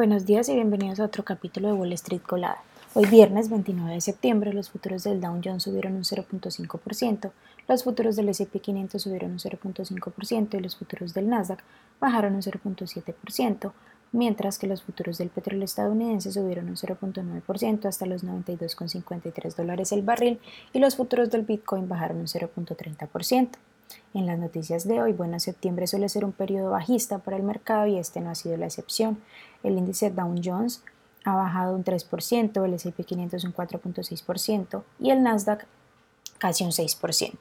Buenos días y bienvenidos a otro capítulo de Wall Street Colada. Hoy viernes 29 de septiembre los futuros del Dow Jones subieron un 0.5%, los futuros del S&P 500 subieron un 0.5% y los futuros del Nasdaq bajaron un 0.7%, mientras que los futuros del petróleo estadounidense subieron un 0.9% hasta los 92,53 dólares el barril y los futuros del Bitcoin bajaron un 0.30%. En las noticias de hoy, bueno, septiembre suele ser un periodo bajista para el mercado y este no ha sido la excepción. El índice Dow Jones ha bajado un 3%, el S&P 500 un 4.6% y el Nasdaq casi un 6%.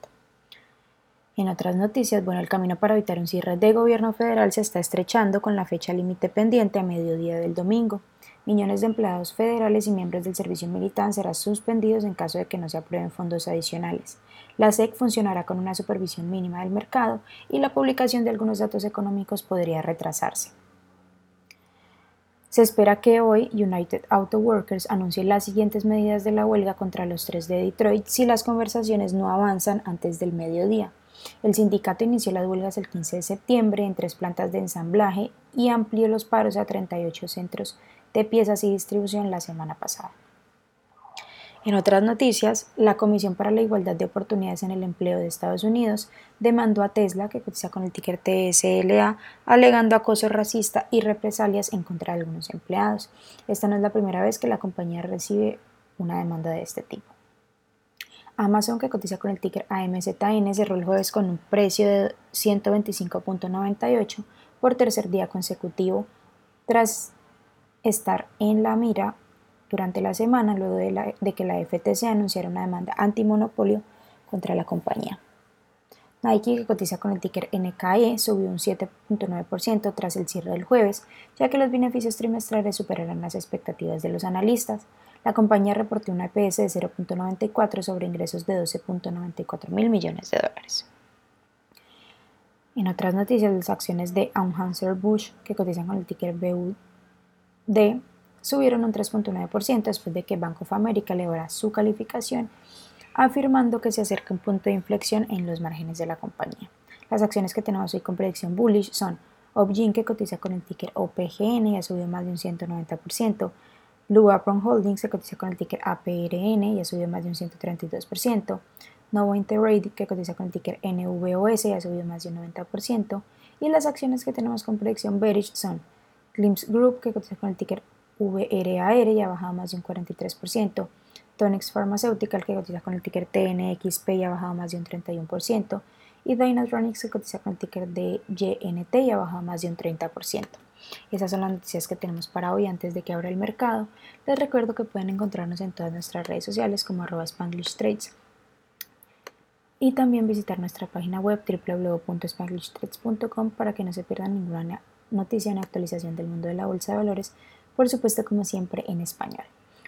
En otras noticias, bueno, el camino para evitar un cierre de gobierno federal se está estrechando con la fecha límite pendiente a mediodía del domingo. Millones de empleados federales y miembros del servicio militar serán suspendidos en caso de que no se aprueben fondos adicionales. La SEC funcionará con una supervisión mínima del mercado y la publicación de algunos datos económicos podría retrasarse. Se espera que hoy United Auto Workers anuncie las siguientes medidas de la huelga contra los tres de Detroit si las conversaciones no avanzan antes del mediodía. El sindicato inició las huelgas el 15 de septiembre en tres plantas de ensamblaje y amplió los paros a 38 centros de piezas y distribución la semana pasada. En otras noticias, la Comisión para la Igualdad de Oportunidades en el Empleo de Estados Unidos demandó a Tesla, que cotiza con el ticker TSLA, alegando acoso racista y represalias en contra de algunos empleados. Esta no es la primera vez que la compañía recibe una demanda de este tipo. Amazon, que cotiza con el ticker AMZN, cerró el jueves con un precio de 125.98 por tercer día consecutivo, tras estar en la mira durante la semana luego de, que la FTC anunciara una demanda antimonopolio contra la compañía. Nike, que cotiza con el ticker NKE, subió un 7.9% tras el cierre del jueves, ya que los beneficios trimestrales superaron las expectativas de los analistas. La compañía reportó una EPS de 0.94 sobre ingresos de 12.94 mil millones de dólares. En otras noticias, las acciones de Anheuser-Busch, que cotizan con el ticker BUD, subieron un 3.9% después de que Bank of America elevara su calificación, afirmando que se acerca un punto de inflexión en los márgenes de la compañía. Las acciones que tenemos hoy con predicción bullish son Obgyn, que cotiza con el ticker OPGN y ha subido más de un 190%, Blue Apron Holdings, que cotiza con el ticker APRN y ha subido más de un 132%, Novo Interrade, que cotiza con el ticker NVOS y ha subido más de un 90%, y las acciones que tenemos con predicción bearish son Glimpse Group, que cotiza con el ticker VRAR, y ha bajado más de un 43%. Tonex Pharmaceutical, que cotiza con el ticker TNXP, y ha bajado más de un 31%. Y Dynatronics, que cotiza con el ticker de YNT, y ha bajado más de un 30%. Esas son las noticias que tenemos para hoy antes de que abra el mercado. Les recuerdo que pueden encontrarnos en todas nuestras redes sociales como arroba Spanglish Trades y también visitar nuestra página web www.spanglishtrades.com para que no se pierdan ninguna noticia ni actualización del mundo de la bolsa de valores, por supuesto como siempre en español.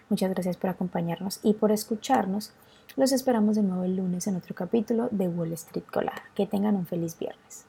Muchas gracias por acompañarnos y por escucharnos. Los esperamos de nuevo el lunes en otro capítulo de Wall Street Colada. Que tengan un feliz viernes.